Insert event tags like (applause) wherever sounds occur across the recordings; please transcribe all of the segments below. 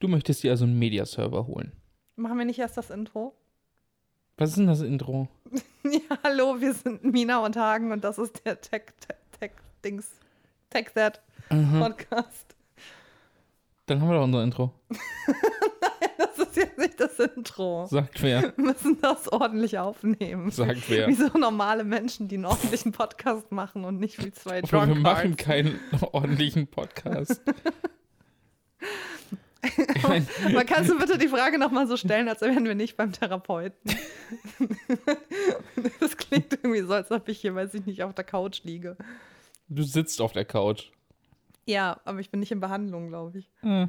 Du möchtest dir also einen Media-Server holen. Machen wir nicht erst das Intro? Was ist denn das Intro? (laughs) ja, hallo, wir sind Mina und Hagen und das ist der Tech, Tech, Tech Dings, Tech That Mhm. Podcast. Dann haben wir doch unser Intro. (laughs) Das ist jetzt nicht das Intro. Sagt wer. Wir müssen das ordentlich aufnehmen. Sagt wer. Wie so normale Menschen, die einen ordentlichen Podcast machen und nicht wie zwei Aber wir machen keinen (laughs) ordentlichen Podcast. Ich mein, (laughs) Man kannst du bitte die Frage nochmal so stellen, als wären wir nicht beim Therapeuten. (laughs) Das klingt irgendwie so, als ob ich hier, weiß ich nicht, auf der Couch liege. du sitzt auf der Couch. Ja, aber ich bin nicht in Behandlung, glaube ich. Hm.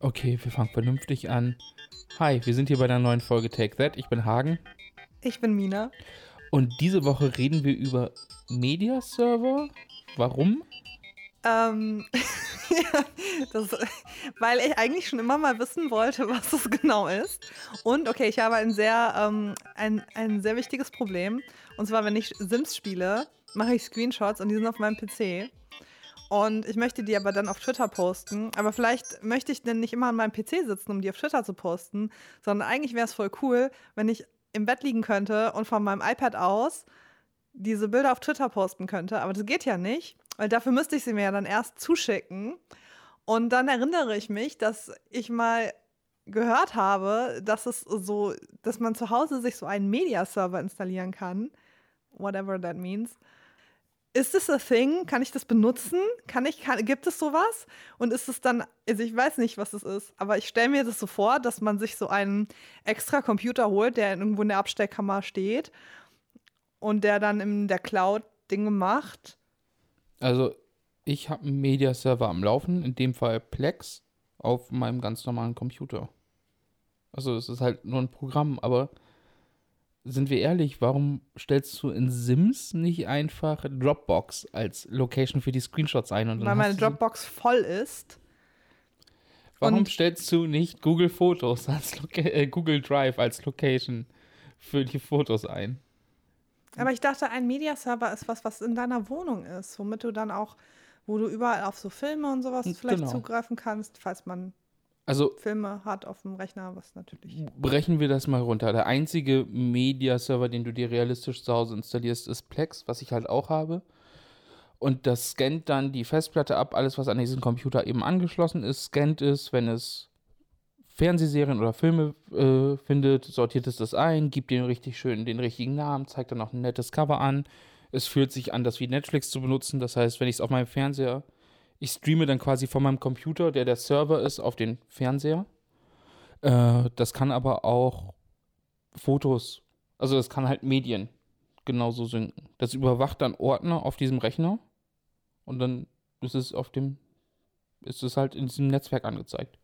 Okay, wir fangen vernünftig an. Hi, wir sind hier bei der neuen Folge Take That. Ich bin Hagen. Ich bin Mina. Und diese Woche reden wir über Media-Server. Warum? Ähm, (laughs) (laughs) das, weil ich eigentlich schon immer mal wissen wollte, was das genau ist. Und okay, ich habe ein sehr, ähm, ein, ein sehr wichtiges Problem. Und zwar, wenn ich Sims spiele, mache ich Screenshots und die sind auf meinem PC. Und ich möchte die aber dann auf Twitter posten. Aber vielleicht möchte ich denn nicht immer an meinem PC sitzen, um die auf Twitter zu posten, sondern eigentlich wäre es voll cool, wenn ich im Bett liegen könnte und von meinem iPad aus diese Bilder auf Twitter posten könnte. Aber das geht ja nicht, weil dafür müsste ich sie mir ja dann erst zuschicken. Und dann erinnere ich mich, dass ich mal gehört habe, dass es so, dass man zu Hause sich so einen Media-Server installieren kann. Whatever that means. Ist das a thing? Kann ich das benutzen? Kann ich, kann, gibt es sowas? Und ist es dann, also ich weiß nicht, was es ist, aber ich stelle mir das so vor, dass man sich so einen extra Computer holt, der irgendwo in der Abstellkammer steht und der dann in der Cloud Dinge macht. Also, ich habe einen Media-Server am Laufen, in dem Fall Plex, auf meinem ganz normalen Computer. Also, es ist halt nur ein Programm, aber sind wir ehrlich, warum stellst du in Sims nicht einfach Dropbox als Location für die Screenshots ein? Und weil meine Dropbox voll ist. Warum stellst du nicht Google Fotos als Loca äh, Google Drive als Location für die Fotos ein? Aber ich dachte, ein Mediaserver ist was, was in deiner Wohnung ist, womit du dann auch, wo du überall auf so Filme und sowas vielleicht genau. zugreifen kannst, falls man Also Filme hat auf dem Rechner, was natürlich. brechen wir das mal runter. Der einzige Media-Server, den du dir realistisch zu Hause installierst, ist Plex, was ich halt auch habe. Und das scannt dann die Festplatte ab, alles, was an diesem Computer eben angeschlossen ist, scannt es, wenn es Fernsehserien oder Filme äh, findet, sortiert es das ein, gibt den richtig schön den richtigen Namen, zeigt dann auch ein nettes Cover an. Es fühlt sich an, das wie Netflix zu benutzen. Das heißt, wenn ich es auf meinem Fernseher, ich streame dann quasi von meinem Computer, der der Server ist, auf den Fernseher. Äh, das kann aber auch Fotos, also das kann halt Medien genauso synken. Das überwacht dann Ordner auf diesem Rechner und dann ist es auf dem, ist es halt in diesem Netzwerk angezeigt.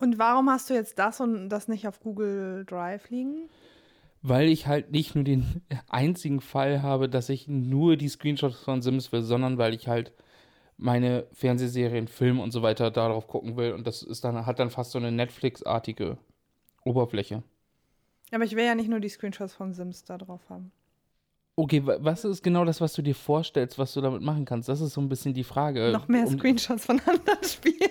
Und warum hast du jetzt das und das nicht auf Google Drive liegen? Weil ich halt nicht nur den einzigen Fall habe, dass ich nur die Screenshots von Sims will, sondern weil ich halt meine Fernsehserien, Filme und so weiter darauf gucken will. Und das ist dann, hat dann fast so eine Netflix-artige Oberfläche. Aber ich will ja nicht nur die Screenshots von Sims da drauf haben. Okay, wa- was ist genau das, was du dir vorstellst, was du damit machen kannst? Das ist so ein bisschen die Frage. Noch mehr Um- Screenshots von anderen (laughs) Spielen.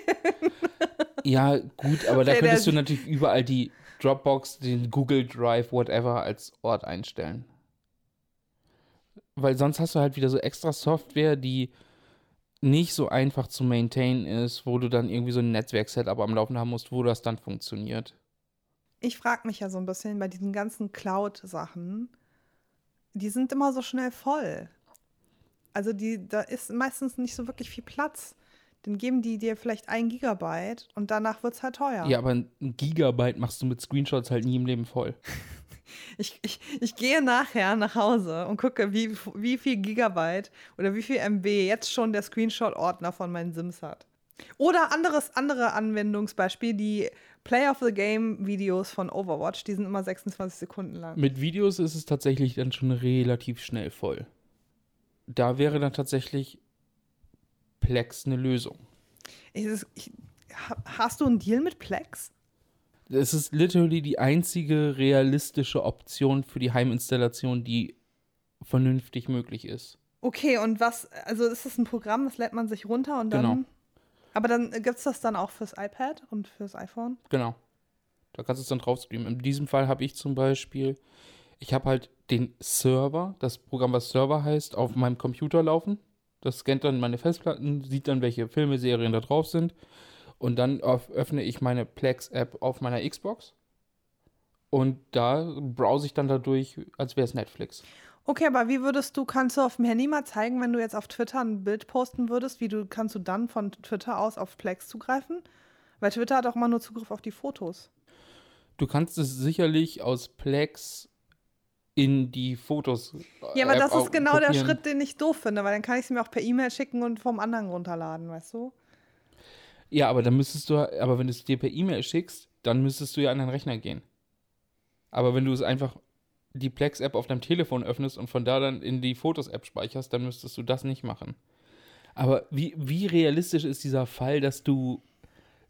Ja, gut, aber da könntest du natürlich überall die Dropbox, den Google Drive, whatever als Ort einstellen. Weil sonst hast du halt wieder so extra Software, die nicht so einfach zu maintainen ist, wo du dann irgendwie so ein Netzwerk-Setup am Laufen haben musst, wo das dann funktioniert. Ich frage mich ja so ein bisschen bei diesen ganzen Cloud-Sachen, die sind immer so schnell voll. Also die, da ist meistens nicht so wirklich viel Platz. Dann geben die dir vielleicht ein Gigabyte und danach wird es halt teuer. Ja. aber ein Gigabyte machst du mit Screenshots halt nie im Leben voll. (laughs) Ich, ich, ich gehe nachher nach Hause und gucke, wie, wie viel Gigabyte oder wie viel MB jetzt schon der Screenshot-Ordner von meinen Sims hat. Oder anderes, andere Anwendungsbeispiel, die Play of the Game Videos von Overwatch, die sind immer 26 Sekunden lang. Mit Videos ist es tatsächlich dann schon relativ schnell voll. Da wäre dann tatsächlich Plex eine Lösung. Ich, ich, ha- hast du einen Deal mit Plex? Es ist literally die einzige realistische Option für die Heiminstallation, die vernünftig möglich ist. Okay, und was, also ist das ein Programm, das lädt man sich runter und dann. Genau. Aber dann gibt es das dann auch fürs iPad und fürs iPhone? Genau. Da kannst du es dann drauf streamen. In diesem Fall habe ich zum Beispiel, ich habe halt den Server, das Programm, was Server heißt, auf meinem Computer laufen. Das scannt dann meine Festplatten, sieht dann, welche Filme, Serien da drauf sind. Und dann öffne ich meine Plex-App auf meiner Xbox. Und da browse ich dann dadurch, als wäre es Netflix. Okay, aber wie würdest du, kannst du auf dem Handy mal zeigen, wenn du jetzt auf Twitter ein Bild posten würdest, wie du, kannst du dann von Twitter aus auf Plex zugreifen? Weil Twitter hat auch immer nur Zugriff auf die Fotos. Du kannst es sicherlich aus Plex in die Fotos. Ja, aber App das ist genau der kopieren. Schritt, den ich doof finde, weil dann kann ich es mir auch per E-Mail schicken und vom anderen runterladen, weißt du? Ja, aber dann müsstest du, aber wenn du es dir per E-Mail schickst, dann müsstest du ja an deinen Rechner gehen. Aber wenn du es einfach die Plex-App auf deinem Telefon öffnest und von da dann in die Fotos-App speicherst, dann müsstest du das nicht machen. Aber wie, wie realistisch ist dieser Fall, dass du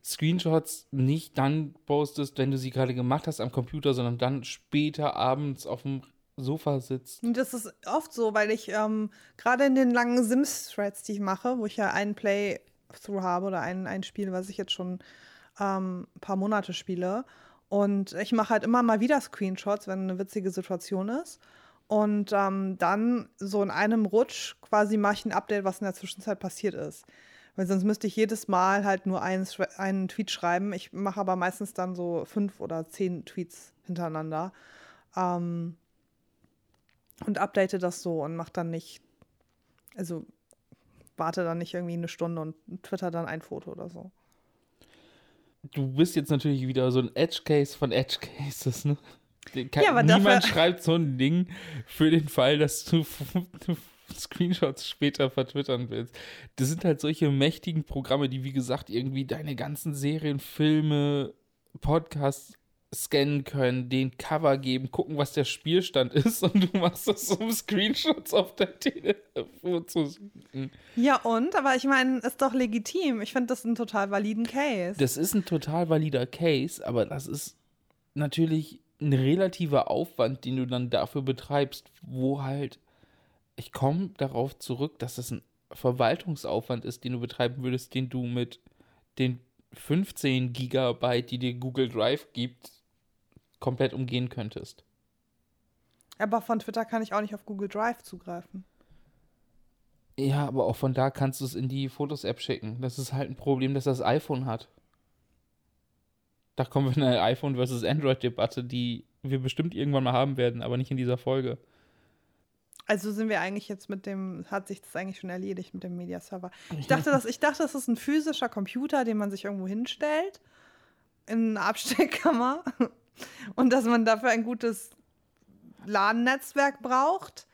Screenshots nicht dann postest, wenn du sie gerade gemacht hast am Computer, sondern dann später abends auf dem Sofa sitzt? Das ist oft so, weil ich ähm, gerade in den langen Sims-Threads, die ich mache, wo ich ja einen Playthrough habe oder ein, ein Spiel, was ich jetzt schon ähm, ein paar Monate spiele. Und ich mache halt immer mal wieder Screenshots, wenn eine witzige Situation ist. Und ähm, dann so in einem Rutsch quasi mache ich ein Update, was in der Zwischenzeit passiert ist. Weil sonst müsste ich jedes Mal halt nur einen, einen Tweet schreiben. Ich mache aber meistens dann so fünf oder zehn Tweets hintereinander. Ähm, und update das so und mache dann nicht, also warte dann nicht irgendwie eine Stunde und twitter dann ein Foto oder so. Du bist jetzt natürlich wieder so ein Edge-Case von Edge-Cases, ne? Den kann- Ja, aber Niemand schreibt so ein Ding für den Fall, dass du, (laughs) du Screenshots später vertwittern willst. Das sind halt solche mächtigen Programme, die, wie gesagt, irgendwie deine ganzen Serien, Filme, Podcasts scannen können, den Cover geben, gucken, was der Spielstand (laughs) ist und du machst das, um Screenshots auf dein Telefon zu suchen. Ja, und? Aber ich meine, ist doch legitim. Ich finde das einen total validen Case. Das ist ein total valider Case, aber das ist natürlich ein relativer Aufwand, den du dann dafür betreibst, wo halt, ich komme darauf zurück, dass das ein Verwaltungsaufwand ist, den du betreiben würdest, den du mit den 15 Gigabyte, die dir Google Drive gibt, komplett umgehen könntest. aber von Twitter kann ich auch nicht auf Google Drive zugreifen. Ja, aber auch von da kannst du es in die Fotos-App schicken. Das ist halt ein Problem, das das iPhone hat. Da kommen wir in eine iPhone versus Android-Debatte, die wir bestimmt irgendwann mal haben werden, aber nicht in dieser Folge. Also sind wir eigentlich jetzt mit dem, hat sich das eigentlich schon erledigt mit dem Media-Server. Ich dachte, das, ich dachte, das ist ein physischer Computer, den man sich irgendwo hinstellt, in eine Abstellkammer und dass man dafür ein gutes LAN-Netzwerk braucht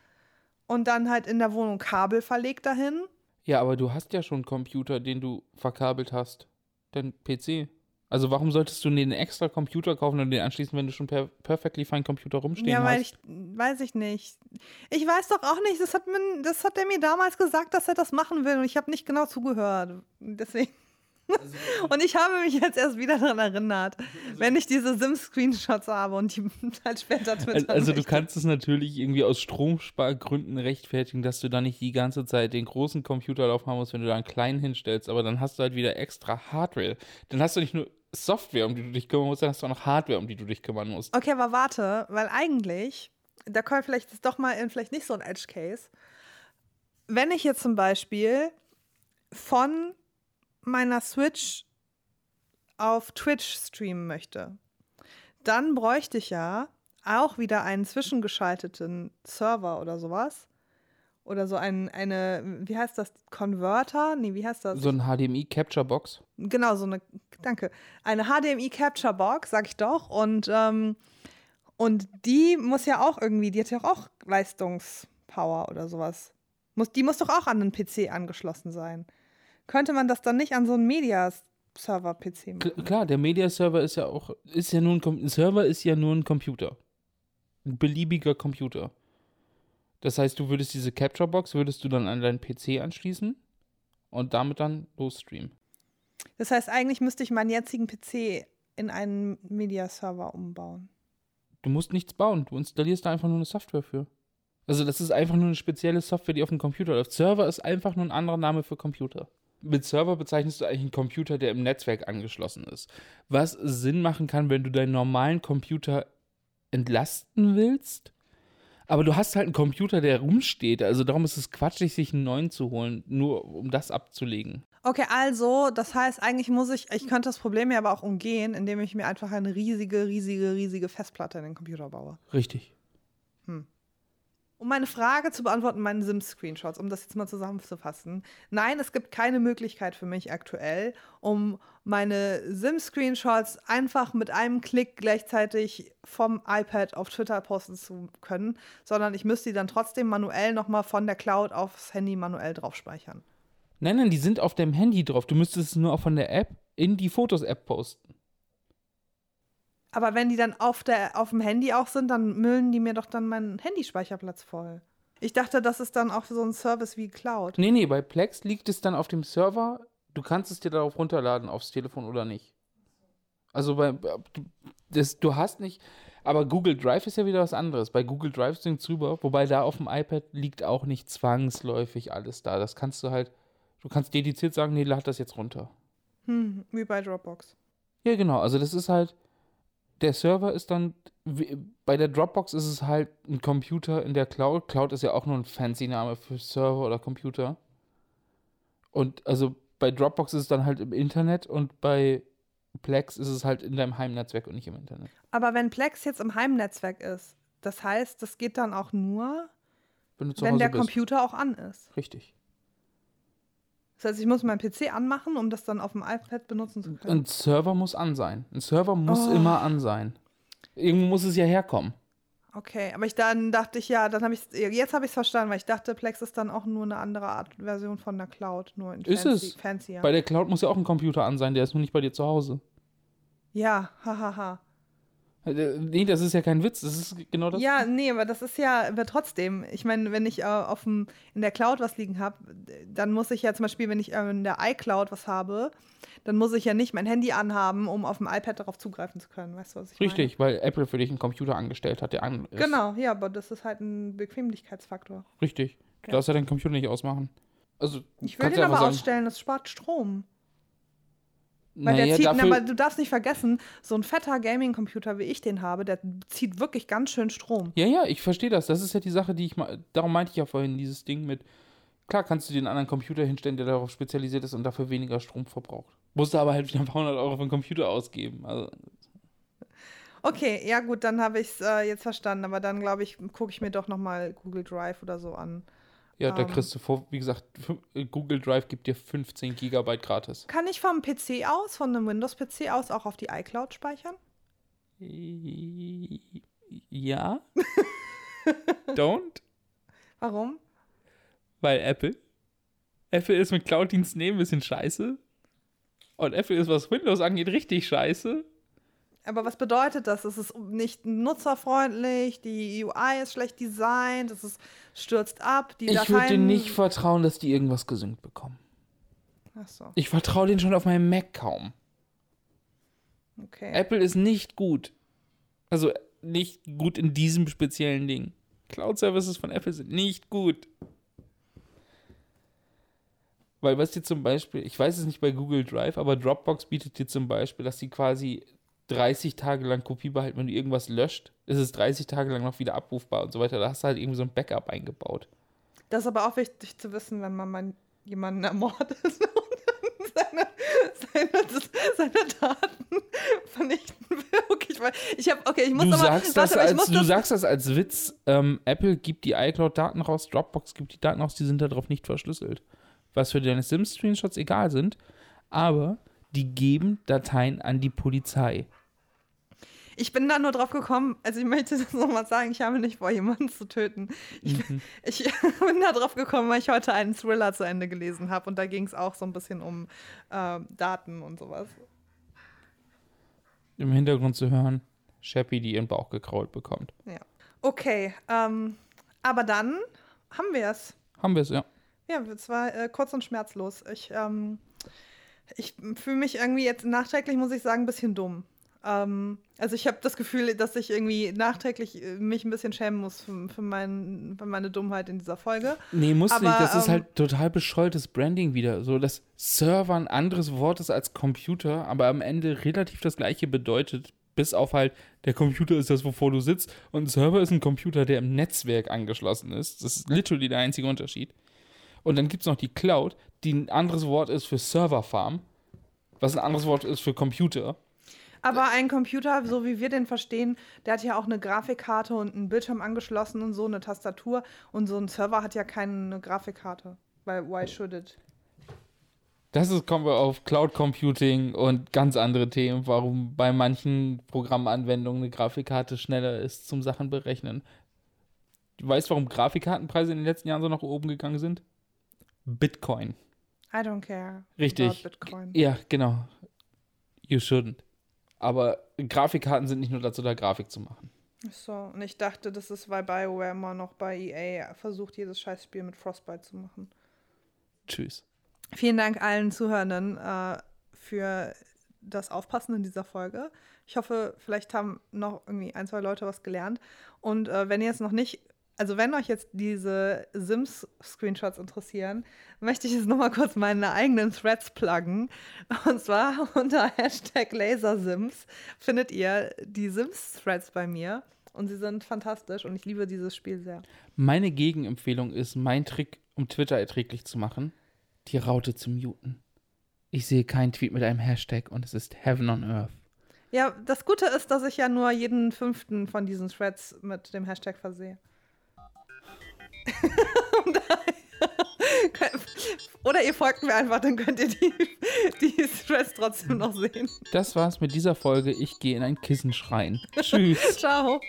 und dann halt in der Wohnung Kabel verlegt dahin. Ja, aber du hast ja schon einen Computer, den du verkabelt hast. Dein PC. Also warum solltest du den extra Computer kaufen und den anschließen, wenn du schon per Perfectly Fine Computer rumstehen ja, weil hast? ich, weiß ich nicht. Ich weiß doch auch nicht, das hat, mir, das hat er mir damals gesagt, dass er das machen will und ich habe nicht genau zugehört. Deswegen. Und ich habe mich jetzt erst wieder daran erinnert, wenn ich diese Sims-Screenshots habe und die (laughs) halt später twittern Also, also du möchte. kannst es natürlich irgendwie aus Stromspargründen rechtfertigen, dass du da nicht die ganze Zeit den großen Computer drauf haben musst, wenn du da einen kleinen hinstellst, aber dann hast du halt wieder extra Hardware. Dann hast du nicht nur Software, um die du dich kümmern musst, dann hast du auch noch Hardware, um die du dich kümmern musst. Okay, aber warte, weil eigentlich, da kommt vielleicht das doch mal in vielleicht nicht so ein Edge-Case. Wenn ich jetzt zum Beispiel von meiner Switch auf Twitch streamen möchte, dann bräuchte ich ja auch wieder einen zwischengeschalteten Server oder sowas. Oder so ein, eine, wie heißt das, Converter? Nee, wie heißt das? So ein HDMI-Capture-Box. Genau, so eine, danke, eine HDMI Capture Box, sag ich doch. Und, ähm, und die muss ja auch irgendwie, die hat ja auch Leistungspower oder sowas. Muss, die muss doch auch an einen PC angeschlossen sein. Könnte man das dann nicht an so einen Media-Server-PC machen? Kl- Klar, der Media-Server ist ja auch, ist ja nur ein, ein Server ist ja nur ein Computer. Ein beliebiger Computer. Das heißt, du würdest diese Capture-Box, würdest du dann an deinen PC anschließen und damit dann losstreamen. Das heißt, eigentlich müsste ich meinen jetzigen PC in einen Media-Server umbauen. Du musst nichts bauen, du installierst da einfach nur eine Software für. Also das ist einfach nur eine spezielle Software, die auf dem Computer läuft. Server ist einfach nur ein anderer Name für Computer. Mit Server bezeichnest du eigentlich einen Computer, der im Netzwerk angeschlossen ist. Was Sinn machen kann, wenn du deinen normalen Computer entlasten willst. Aber du hast halt einen Computer, der rumsteht. Also darum ist es quatschig, sich einen neuen zu holen, nur um das abzulegen. Okay, also, das heißt, eigentlich muss ich, ich könnte das Problem ja aber auch umgehen, indem ich mir einfach eine riesige, riesige, riesige Festplatte in den Computer baue. Richtig. Um meine Frage zu beantworten, meinen Sims-Screenshots, um das jetzt mal zusammenzufassen. Nein, es gibt keine Möglichkeit für mich aktuell, um meine Sims-Screenshots einfach mit einem Klick gleichzeitig vom iPad auf Twitter posten zu können, sondern ich müsste die dann trotzdem manuell nochmal von der Cloud aufs Handy manuell drauf speichern. Nein, nein, die sind auf deinem Handy drauf. Du müsstest es nur auch von der App in die Fotos-App posten. Aber wenn die dann auf, der, auf dem Handy auch sind, dann müllen die mir doch dann meinen Handyspeicherplatz voll. Ich dachte, das ist dann auch so ein Service wie Cloud. Nee, nee, bei Plex liegt es dann auf dem Server. Du kannst es dir darauf runterladen, aufs Telefon oder nicht. Also bei, das, du hast nicht, aber Google Drive ist ja wieder was anderes. Bei Google Drive sinkt rüber, wobei da auf dem iPad liegt auch nicht zwangsläufig alles da. Das kannst du halt, du kannst dediziert sagen, nee, lad das jetzt runter. Hm, wie bei Dropbox. Ja, genau. Also das ist halt, der Server ist dann, wie- bei der Dropbox ist es halt ein Computer in der Cloud. Cloud ist ja auch nur ein fancy Name für Server oder Computer. Und also bei Dropbox ist es dann halt im Internet und bei Plex ist es halt in deinem Heimnetzwerk und nicht im Internet. Aber wenn Plex jetzt im Heimnetzwerk ist, das heißt, das geht dann auch nur, Wenn wenn der bist. Computer auch an ist. Richtig. Das heißt, ich muss meinen PC anmachen, um das dann auf dem iPad benutzen zu können. Ein Server muss an sein. Ein Server muss Oh. immer an sein. Irgendwo muss es ja herkommen. Okay, aber ich dann dachte ich ja, dann habe ich jetzt habe ich es verstanden, weil ich dachte, Plex ist dann auch nur eine andere Art Version von der Cloud, nur in Ist fancy, es. fancier. Bei der Cloud muss ja auch ein Computer an sein, der ist nur nicht bei dir zu Hause. ja, hahaha. Äh, Nee, das ist ja kein Witz. Das ist genau das. Ja, nee, aber das ist ja aber trotzdem. Ich meine, wenn ich äh, auf dem, in der Cloud was liegen habe, dann muss ich ja zum Beispiel, wenn ich äh, in der iCloud was habe, dann muss ich ja nicht mein Handy anhaben, um auf dem iPad darauf zugreifen zu können. Weißt du, was ich Richtig, weil Apple für dich einen Computer angestellt hat, der an ist. meine? Genau, ja, aber das ist halt ein Bequemlichkeitsfaktor. Richtig. Du Ja. darfst ja deinen Computer nicht ausmachen. Also, Ich will den ja aber sagen, ausstellen, das spart Strom. Weil naja, der zieht, aber du darfst nicht vergessen, so ein fetter Gaming-Computer, wie ich den habe, der zieht wirklich ganz schön Strom. Ja, ja, ich verstehe das. Das ist ja die Sache, die ich mal. Darum meinte ich ja vorhin dieses Ding mit. Klar kannst du dir einen anderen Computer hinstellen, der darauf spezialisiert ist und dafür weniger Strom verbraucht. Musst du aber halt wieder ein paar hundert Euro für einen Computer ausgeben. Also, Okay, ja gut, dann habe ich es äh, jetzt verstanden, aber dann glaube ich, gucke ich mir doch nochmal Google Drive oder so an. Ja, da Ähm. kriegst du vor, wie gesagt, äh, Google Drive gibt dir 15 Gigabyte gratis. Kann ich vom PC aus, von einem Windows-PC aus auch auf die iCloud speichern? Ja. (laughs) Don't. Warum? Weil Apple. Apple ist mit Cloud-Diensten eh ein bisschen scheiße. Und Apple ist, was Windows angeht, richtig scheiße. Aber was bedeutet das? Es ist nicht nutzerfreundlich, die UI ist schlecht designt, es ist, stürzt ab, die Ich würde dir nicht vertrauen, dass die irgendwas gesynkt bekommen. Ach so, Ich vertraue denen schon auf meinem Mac kaum. okay. Apple ist nicht gut. Also nicht gut in diesem speziellen Ding. Cloud-Services von Apple sind nicht gut. Weil was dir zum Beispiel, ich weiß es nicht bei Google Drive, aber Dropbox bietet dir zum Beispiel, dass die quasi 30 Tage lang Kopie behalten. Wenn du irgendwas löscht, ist es 30 Tage lang noch wieder abrufbar und so weiter. Da hast du halt irgendwie so ein Backup eingebaut. Das ist aber auch wichtig zu wissen, wenn man mal jemanden ermordet (laughs) und seine, seine, seine Daten vernichten will. (laughs) Okay, ich, ich habe, okay, ich muss sagst, warte, das aber ich als, muss du das, sagst das als Witz. Ähm, Apple gibt die iCloud-Daten raus, Dropbox gibt die Daten raus, die sind darauf nicht verschlüsselt. Was für deine Sims-Screenshots egal sind, aber die geben Dateien an die Polizei. Ich bin da nur drauf gekommen, also ich möchte (laughs) das nochmal sagen, ich habe nicht vor, jemanden zu töten. Ich, Mhm. (laughs) ich (laughs) bin da drauf gekommen, weil ich heute einen Thriller zu Ende gelesen habe und da ging es auch so ein bisschen um ähm, Daten und sowas. Im Hintergrund zu hören, Shappy, die ihren Bauch gekrault bekommt. Okay, ähm, aber dann haben wir es. Haben wir es, ja. Ja, es war äh, kurz und schmerzlos. Ich, ähm, ich fühle mich irgendwie jetzt nachträglich, muss ich sagen, ein bisschen dumm. Ähm, also ich habe das Gefühl, dass ich irgendwie nachträglich äh, mich ein bisschen schämen muss für, für, mein, für meine Dummheit in dieser Folge. Nee, muss Aber, nicht. Das ist ähm, halt total bescheuertes Branding wieder. So, dass Server ein anderes Wort ist als Computer, aber am Ende relativ das gleiche bedeutet. Bis auf halt, der Computer ist das, wovor du sitzt. Und ein Server ist ein Computer, der im Netzwerk angeschlossen ist. Das ist literally der einzige Unterschied. Und dann gibt es noch die Cloud, die ein anderes Wort ist für Serverfarm, was ein anderes Wort ist für Computer. Aber ein Computer, so wie wir den verstehen, der hat ja auch eine Grafikkarte und einen Bildschirm angeschlossen und so eine Tastatur. Und so ein Server hat ja keine Grafikkarte. Weil, why should it? Das ist, kommen wir auf Cloud Computing und ganz andere Themen, warum bei manchen Programmanwendungen eine Grafikkarte schneller ist zum Sachen berechnen. Du weißt, warum Grafikkartenpreise in den letzten Jahren so nach oben gegangen sind? Bitcoin. I don't care. Richtig. Ja, genau. You shouldn't. Aber Grafikkarten sind nicht nur dazu da, Grafik zu machen. Ach So, und ich dachte, das ist, weil BioWare immer noch bei EA versucht, jedes Scheißspiel mit Frostbite zu machen. Tschüss. Vielen Dank allen Zuhörenden äh, für das Aufpassen in dieser Folge. Ich hoffe, vielleicht haben noch irgendwie ein, zwei Leute was gelernt. Und äh, wenn ihr jetzt noch nicht, also wenn euch jetzt diese Sims-Screenshots interessieren, möchte ich jetzt nochmal kurz meine eigenen Threads pluggen. Und zwar (laughs) unter Hashtag LaserSims findet ihr die Sims-Threads bei mir. Und sie sind fantastisch und ich liebe dieses Spiel sehr. Meine Gegenempfehlung ist mein Trick, um Twitter erträglich zu machen, die Raute zu muten. Ich sehe keinen Tweet mit einem Hashtag und es ist Heaven on Earth. Ja, das Gute ist, dass ich ja nur jeden fünften von diesen Threads mit dem Hashtag versehe. (laughs) Oder ihr folgt mir einfach, dann könnt ihr die, die Threads trotzdem noch sehen. Das war's mit dieser Folge. Ich gehe in ein Kissen schreien. Tschüss. (laughs) Ciao.